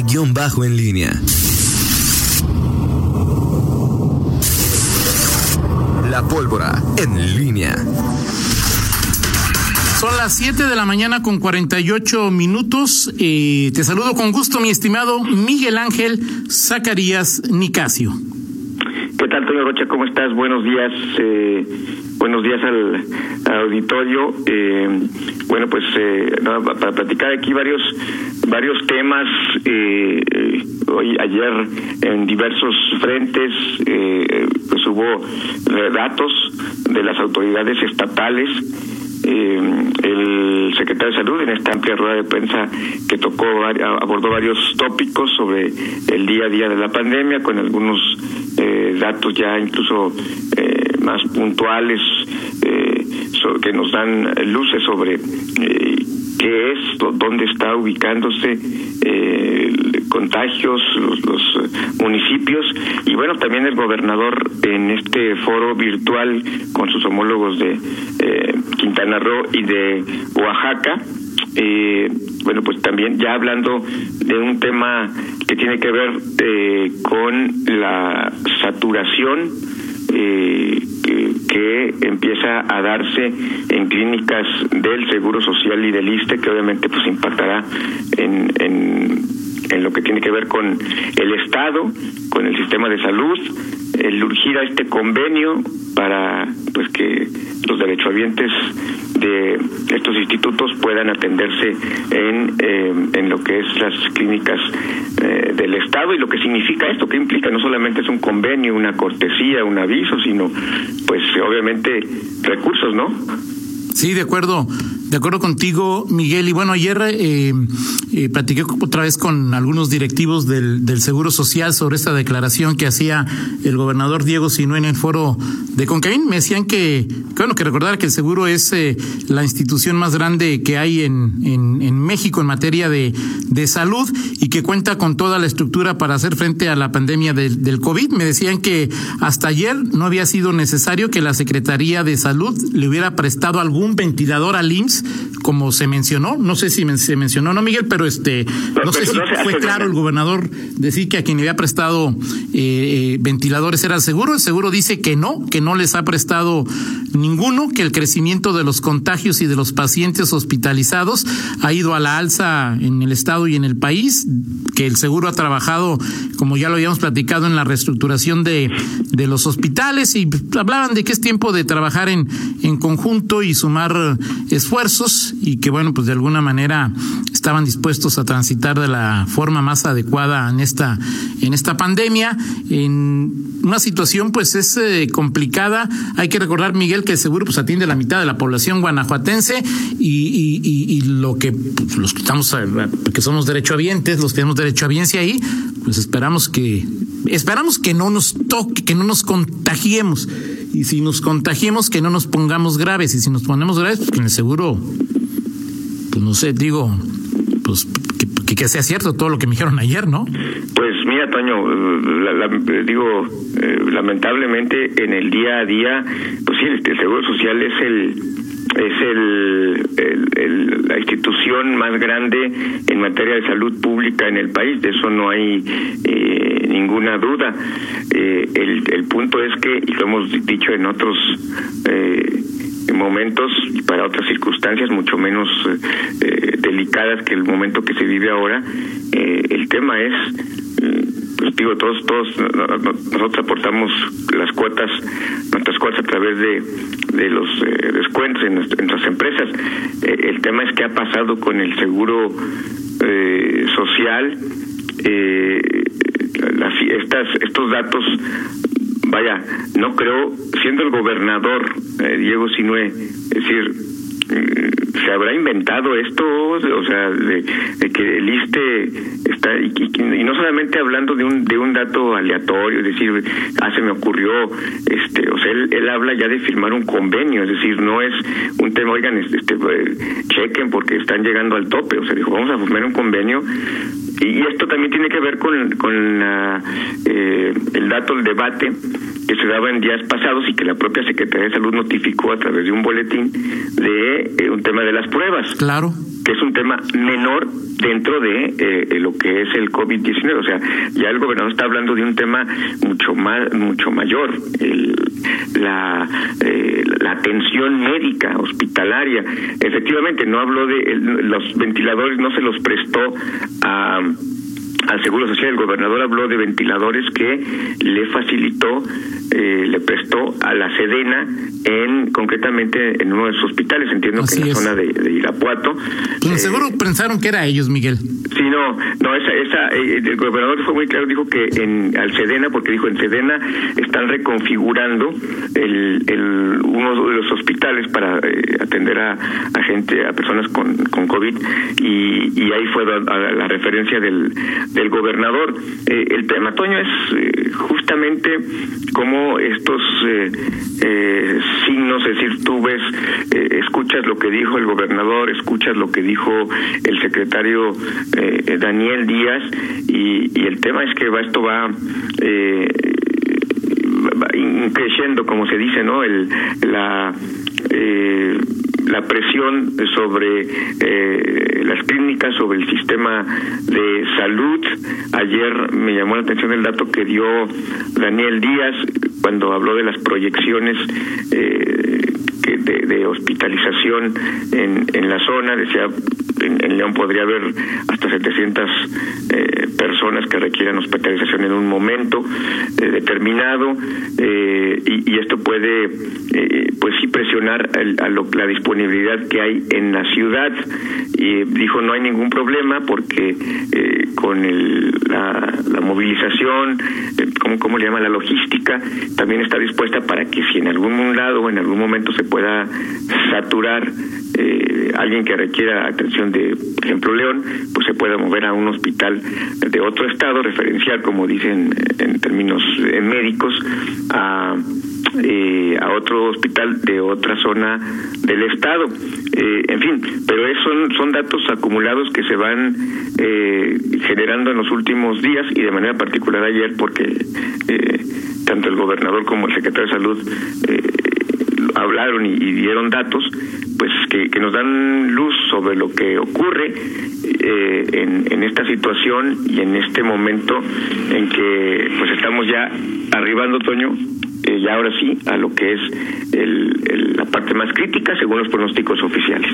Bajo en línea. La pólvora en línea. Son las 7 de la mañana con 48 minutos. Eh, te saludo con gusto, mi estimado Miguel Ángel Zacarías Nicasio. ¿Qué tal, Toño Rocha? ¿Cómo estás? Buenos días. Eh, buenos días al, auditorio. Eh, bueno, pues eh, para platicar aquí varios varios temas. Eh, hoy, ayer, en diversos frentes, pues hubo datos de las autoridades estatales eh, el secretario de Salud en esta amplia rueda de prensa que tocó abordó varios tópicos sobre el día a día de la pandemia con algunos eh, datos ya incluso eh, más puntuales eh, que nos dan luces sobre eh, qué es, dónde está ubicándose eh, contagios, los, los, municipios y bueno, también el gobernador en este foro virtual con sus homólogos de eh, Quintana Roo y de Oaxaca. Eh, bueno, pues también ya hablando de un tema que tiene que ver eh, con la saturación eh, que, empieza a darse en clínicas del Seguro Social y del ISTE, que obviamente pues impactará en, en, en lo que tiene que ver con el Estado, con el sistema de salud, el urgir a este convenio para pues que los derechohabientes de estos institutos puedan atenderse en, eh, en lo que es las clínicas eh, del Estado y lo que significa esto, que implica no solamente es un convenio, una cortesía, un aviso, sino pues obviamente recursos, ¿no? Sí, de acuerdo. De acuerdo contigo, Miguel. Y bueno, ayer eh, eh, platiqué otra vez con algunos directivos del, Seguro Social sobre esta declaración que hacía el gobernador Diego Sinué en el foro de Concaín. Me decían que, bueno, que recordar que el seguro es eh, la institución más grande que hay en, México en materia de, de, salud y que cuenta con toda la estructura para hacer frente a la pandemia del, del COVID. Me decían que hasta ayer no había sido necesario que la Secretaría de Salud le hubiera prestado algún ventilador al IMSS como se mencionó, no sé si se mencionó, no Miguel, pero este, no sé si fue claro el gobernador decir que a quien le había prestado eh, eh, ventiladores era el seguro, el seguro dice que no, que no les ha prestado ninguno, que el crecimiento de los contagios y de los pacientes hospitalizados ha ido a la alza en el estado y en el país, que el seguro ha trabajado, como ya lo habíamos platicado, en la reestructuración de, de los hospitales y hablaban de que es tiempo de trabajar en, en conjunto y sumar esfuerzos y que bueno, pues de alguna manera estaban dispuestos a transitar de la forma más adecuada en esta en esta pandemia en una situación pues es eh, complicada. Hay que recordar Miguel que seguro pues atiende la mitad de la población guanajuatense y, y, y, lo que pues, los que estamos eh, que somos derechohabientes, los tenemos derechohabiencia ahí, pues esperamos que esperamos que no nos toque, que no nos contagiemos y si nos contagiemos que no nos pongamos graves. Y si nos ponemos graves pues en el seguro pues no sé digo pues que, que, sea cierto todo lo que me dijeron ayer no pues mira Toño la, la, digo eh, lamentablemente en el día a día pues sí el, seguro social es el es el, el, la institución más grande en materia de salud pública en el país, de eso no hay eh, ninguna duda. Eh, el, el punto es que, y lo hemos dicho en otros eh, momentos y para otras circunstancias mucho menos eh, delicadas que el momento que se vive ahora, eh, el tema es pues digo todos todos nosotros aportamos las cuotas nuestras cuotas a través de de los eh, descuentos en, en, nuestras empresas eh, el tema es qué ha pasado con el seguro eh, social las, estas estos datos vaya no creo siendo el gobernador Diego Sinué es decir se habrá inventado esto, o sea, de, que el ISTE está, y, y, no solamente hablando de un, de un dato aleatorio, es decir, ah, se me ocurrió, este, o sea, él, él habla ya de firmar un convenio, es decir, no es un tema, oigan, este, chequen porque están llegando al tope, o sea, dijo, vamos a firmar un convenio y esto también tiene que ver con, con la, eh, el dato, el debate que se daba en días pasados y que la propia Secretaría de Salud notificó a través de un boletín de eh, un tema de las pruebas. Claro. Es un tema menor dentro de eh, lo que es el COVID-19. O sea, ya el gobernador está hablando de un tema mucho más, mucho mayor, el, la, eh, la atención médica hospitalaria. Efectivamente, no habló de los ventiladores, no se los prestó a al Seguro Social. El gobernador habló de ventiladores que le facilitó, eh, le prestó a la Sedena, en concretamente en uno de sus hospitales, entiendo que en la zona de, Irapuato. Pues seguro pensaron que era ellos, Miguel. Sí, no, no, esa, esa, eh, el gobernador fue muy claro, dijo que en al Sedena, porque dijo en Sedena están reconfigurando el, el uno de los hospitales para eh, atender a, a, gente, a personas con, con COVID, y, y ahí fue la referencia del del gobernador. Eh, el tema, Toño, es eh, justamente cómo estos eh, signos, es decir, tú ves, escuchas lo que dijo el gobernador, escuchas lo que dijo el secretario Daniel Díaz, y, el tema es que va, esto va creciendo, como se dice, ¿no? El, la eh, la presión sobre eh, las clínicas, sobre el sistema de salud. Ayer me llamó la atención el dato que dio Daniel Díaz cuando habló de las proyecciones eh, de, hospitalización en, en la zona. Decía, en, León podría haber hasta 700 eh, personas que requieran hospitalización en un momento eh, determinado eh, y, esto puede, eh, pues sí, presionar a la disponibilidad que hay en la ciudad. Y dijo, no hay ningún problema porque con el, la, la movilización, ¿cómo, ¿cómo le llama? La logística, también está dispuesta para que si en algún lado o en algún momento se pueda saturar alguien que requiera atención de, por ejemplo, León, pues se pueda mover a un hospital de otro estado, referencial, como dicen en términos eh, médicos, a, eh, a otro hospital de otra zona del estado. Eh, en fin, pero es, son, son datos acumulados que se van eh, generando en los últimos días y de manera particular ayer, porque eh, tanto el gobernador como el secretario de Salud hablaron y, dieron datos, pues que, que, nos dan luz sobre lo que ocurre eh, en, en, esta situación y en este momento en que pues estamos ya arribando otoño eh, ya ahora sí a lo que es el, la parte más crítica según los pronósticos oficiales.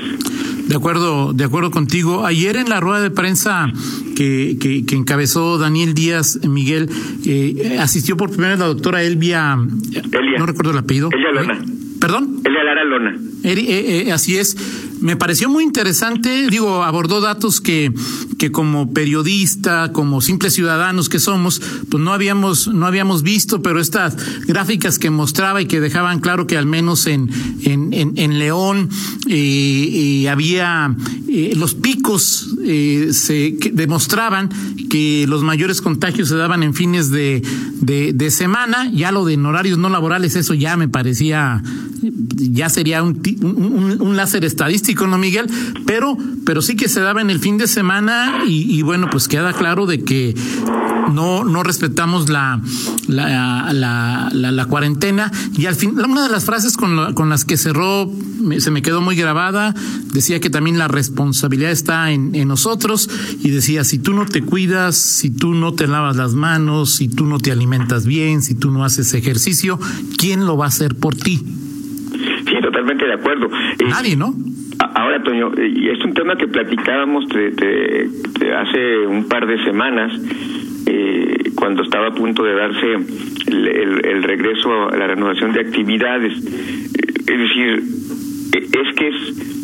De acuerdo, de acuerdo contigo. Ayer en la rueda de prensa que, que, que encabezó Daniel Díaz Miguel, eh, asistió por primera vez la doctora Elvia, Elia. no recuerdo el apellido. Elia Lona. ¿Perdón? Elia Lara Lona. Eh, eh, así es. Me pareció muy interesante, digo, abordó datos que, que como periodista, como simples ciudadanos que somos, pues no habíamos, no habíamos visto, pero estas gráficas que mostraba y que dejaban claro que al menos en, en, en, León eh, había los picos se demostraban que los mayores contagios se daban en fines de, de, de semana, ya lo de en horarios no laborales, eso ya me parecía, ya sería un un, láser estadístico, ¿no, Miguel? Pero, pero sí que se daba en el fin de semana y, bueno, pues queda claro de que no, no respetamos la, la, la, la, cuarentena. Y al fin, una de las frases con, con las que cerró se me quedó muy grabada, decía que también la responsabilidad está en, en nosotros y decía, si tú no te cuidas, si tú no te lavas las manos, si tú no te alimentas bien, si tú no haces ejercicio, ¿quién lo va a hacer por ti? Totalmente de acuerdo. Nadie, ¿no? Ahora, Toño, y es un tema que platicábamos de, hace un par de semanas, eh, cuando estaba a punto de darse el, regreso a la renovación de actividades. Es decir, es que es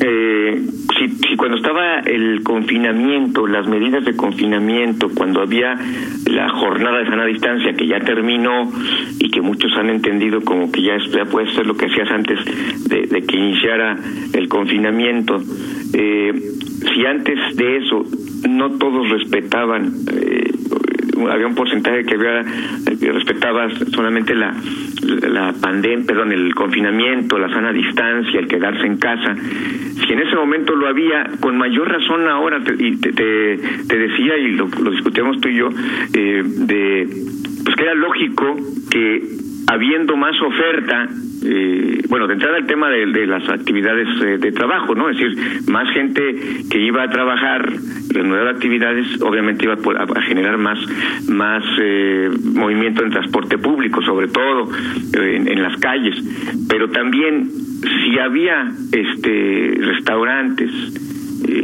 eh, si, si, cuando estaba el confinamiento, las medidas de confinamiento, cuando había la jornada de sana distancia que ya terminó y que muchos han entendido como que ya, ya puede ser lo que hacías antes de, que iniciara el confinamiento, eh, si antes de eso no todos respetaban eh, había un porcentaje que había que respetaba solamente la la pandemia, perdón, el confinamiento, la sana distancia, el quedarse en casa. Si en ese momento lo había, con mayor razón ahora, te, y te, te, decía, y lo, lo, discutíamos tú y yo, eh, de pues que era lógico que habiendo más oferta eh, bueno, de entrada el tema de, las actividades eh, de trabajo, ¿no? Es decir, más gente que iba a trabajar, nuevas actividades, obviamente iba a, generar más, más eh, movimiento en transporte público, sobre todo en, en las calles. Pero también, si había este restaurantes,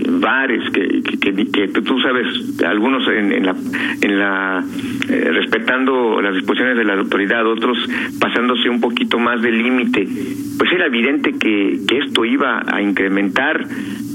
bares que, que, tú sabes algunos en, la en la eh, respetando las disposiciones de la autoridad otros pasándose un poquito más del límite. Pues era evidente que, que esto iba a incrementar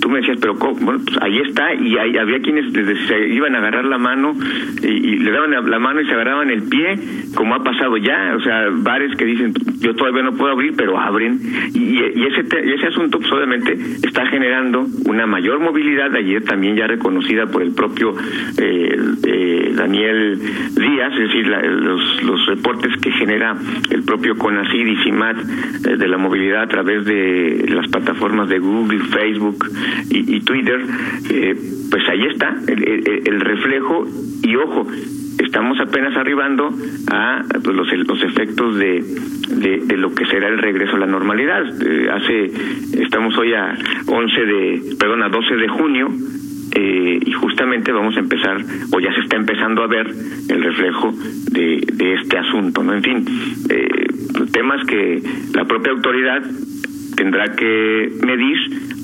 tú me decías, pero bueno, pues ahí está, y había quienes se iban a agarrar la mano y, le daban la mano y se agarraban el pie, como ha pasado ya, o sea, bares que dicen, yo todavía no puedo abrir, pero abren, y, ese, ese asunto pues obviamente está generando una mayor movilidad, ayer también ya reconocida por el propio eh, eh, Daniel Díaz, es decir, los, los reportes que genera el propio CONACID y CIMAT eh, de la movilidad a través de las plataformas de Google, Facebook, y, Twitter, eh, pues ahí está el, reflejo y ojo, estamos apenas arribando a pues, los, los efectos de, de, lo que será el regreso a la normalidad. Eh, hace, estamos hoy a 11 de, perdón, a 12 de junio, eh, y justamente vamos a empezar, o ya se está empezando a ver el reflejo de, de este asunto, ¿no? En fin, temas que la propia autoridad tendrá que medir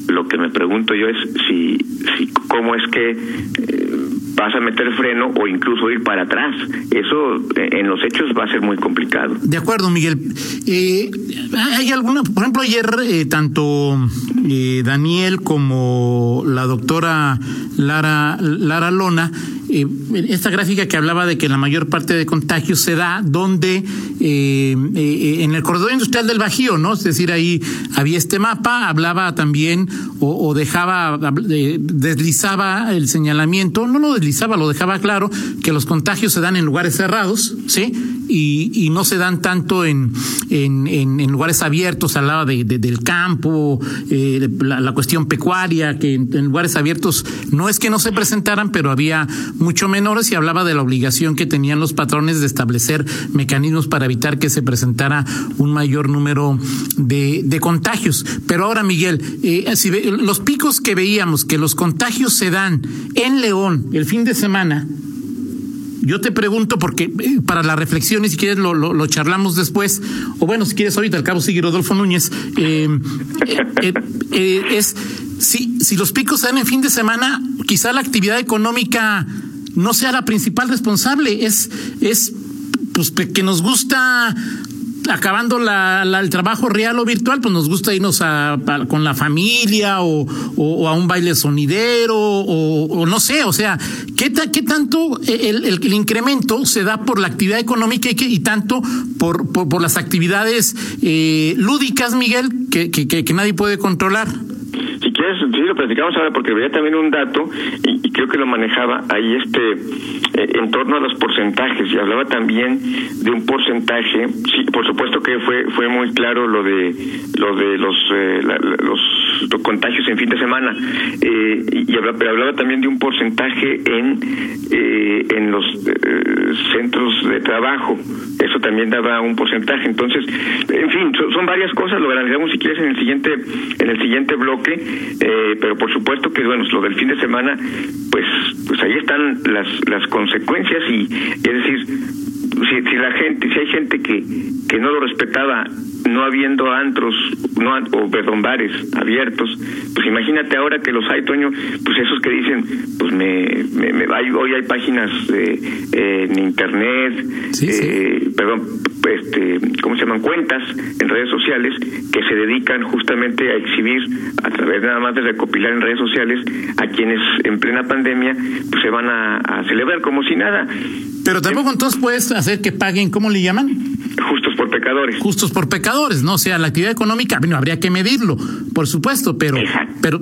lo que me pregunto yo es si, si cómo es que eh, vas a meter freno o incluso ir para atrás. Eso eh, en los hechos va a ser muy complicado. De acuerdo, Miguel. Eh, hay alguna, por ejemplo, ayer tanto Daniel como la doctora Lara Lara Lona eh, esta gráfica que hablaba de que la mayor parte de contagios se da donde eh, eh, en el corredor industrial del Bajío, ¿no? Es decir, ahí había este mapa, hablaba también o, dejaba, deslizaba el señalamiento, no lo deslizaba, lo dejaba claro, que los contagios se dan en lugares cerrados, ¿sí? Y, no se dan tanto en, en, lugares abiertos, hablaba de, del campo, la, la, cuestión pecuaria, que en lugares abiertos no es que no se presentaran, pero había mucho menores y hablaba de la obligación que tenían los patrones de establecer mecanismos para evitar que se presentara un mayor número de, de contagios. Pero ahora, Miguel, eh, si los picos que veíamos, que los contagios se dan en León el fin de semana, yo te pregunto, porque eh, para la reflexión, y si quieres lo, lo, charlamos después, o bueno, si quieres ahorita, al cabo sigue Rodolfo Núñez, eh, es si, si los picos se dan en fin de semana, quizá la actividad económica no sea la principal responsable, es, es pues que nos gusta acabando la, el trabajo real o virtual, pues nos gusta irnos a, con la familia o, a un baile sonidero o, no sé, o sea, ¿qué, qué tanto el, el, incremento se da por la actividad económica y, y tanto por, por, por, las actividades eh, lúdicas, Miguel, que, que, que nadie puede controlar? Si quieres, sí lo platicamos ahora porque veía también un dato y, creo que lo manejaba ahí este eh, en torno a los porcentajes y hablaba también de un porcentaje. Sí, por supuesto que fue fue muy claro lo de lo de los eh, los, contagios en fin de semana eh, y hablaba, pero hablaba también de un porcentaje en en los centros de trabajo. Eso también daba un porcentaje. Entonces, en fin, son varias cosas. Lo analizamos si quieres en el siguiente en el siguiente bloque eh, pero por supuesto que bueno lo del fin de semana pues pues ahí están las las consecuencias y es decir si, si la gente si hay gente que que no lo respetaba no habiendo antros no o perdón bares abiertos pues imagínate ahora que los hay Toño pues esos que dicen pues me, me, hoy hay páginas eh, en internet eh, perdón este, ¿cómo se llaman? Cuentas en redes sociales que se dedican justamente a exhibir a través nada más de recopilar en redes sociales a quienes en plena pandemia pues se van a, celebrar como si nada. Pero tampoco entonces puedes hacer que paguen, ¿cómo le llaman? Justos por pecadores. Justos por pecadores, ¿no? O sea, la actividad económica, bueno, habría que medirlo, por supuesto, pero, pero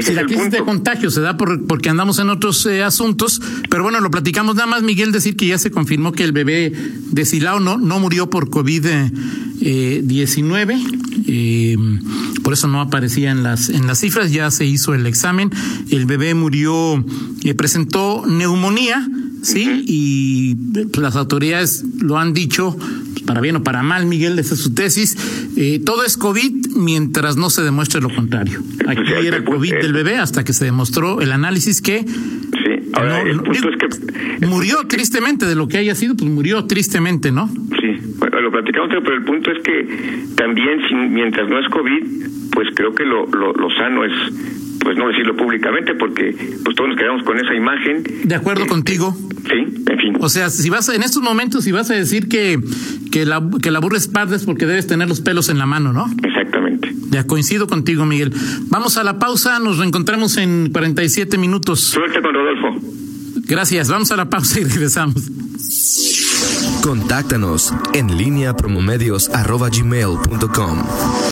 si la crisis de contagio se da por, porque andamos en otros eh, asuntos, pero bueno, lo platicamos nada más, Miguel, decir que ya se confirmó que el bebé de Silao no, no murió por COVID-19, eh, por eso no aparecía en las, en las cifras, ya se hizo el examen, el bebé murió, eh, presentó neumonía, sí, y pues, las autoridades lo han dicho, pues, para bien o para mal, Miguel, esa es su tesis, eh, todo es COVID mientras no se demuestre lo contrario. Aquí era el- COVID el- del bebé hasta que se demostró el análisis que Sí, ahora no, el punto digo, es que murió tristemente de lo que haya sido, pues murió tristemente, ¿no? Sí, bueno, lo platicamos, pero el punto es que también si, mientras no es COVID, pues creo que lo, lo, lo sano es, pues no decirlo públicamente, porque pues todos nos quedamos con esa imagen. De acuerdo Eh, contigo. Sí, en fin. O sea, si vas a- en estos momentos, si vas a decir que, que la, que la burra es parda es porque debes tener los pelos en la mano, ¿no? Exactamente. Ya coincido contigo, Miguel. Vamos a la pausa, nos reencontramos en 47 minutos. Suerte con Rodolfo. Gracias, vamos a la pausa y regresamos. Contáctanos en línea promomedios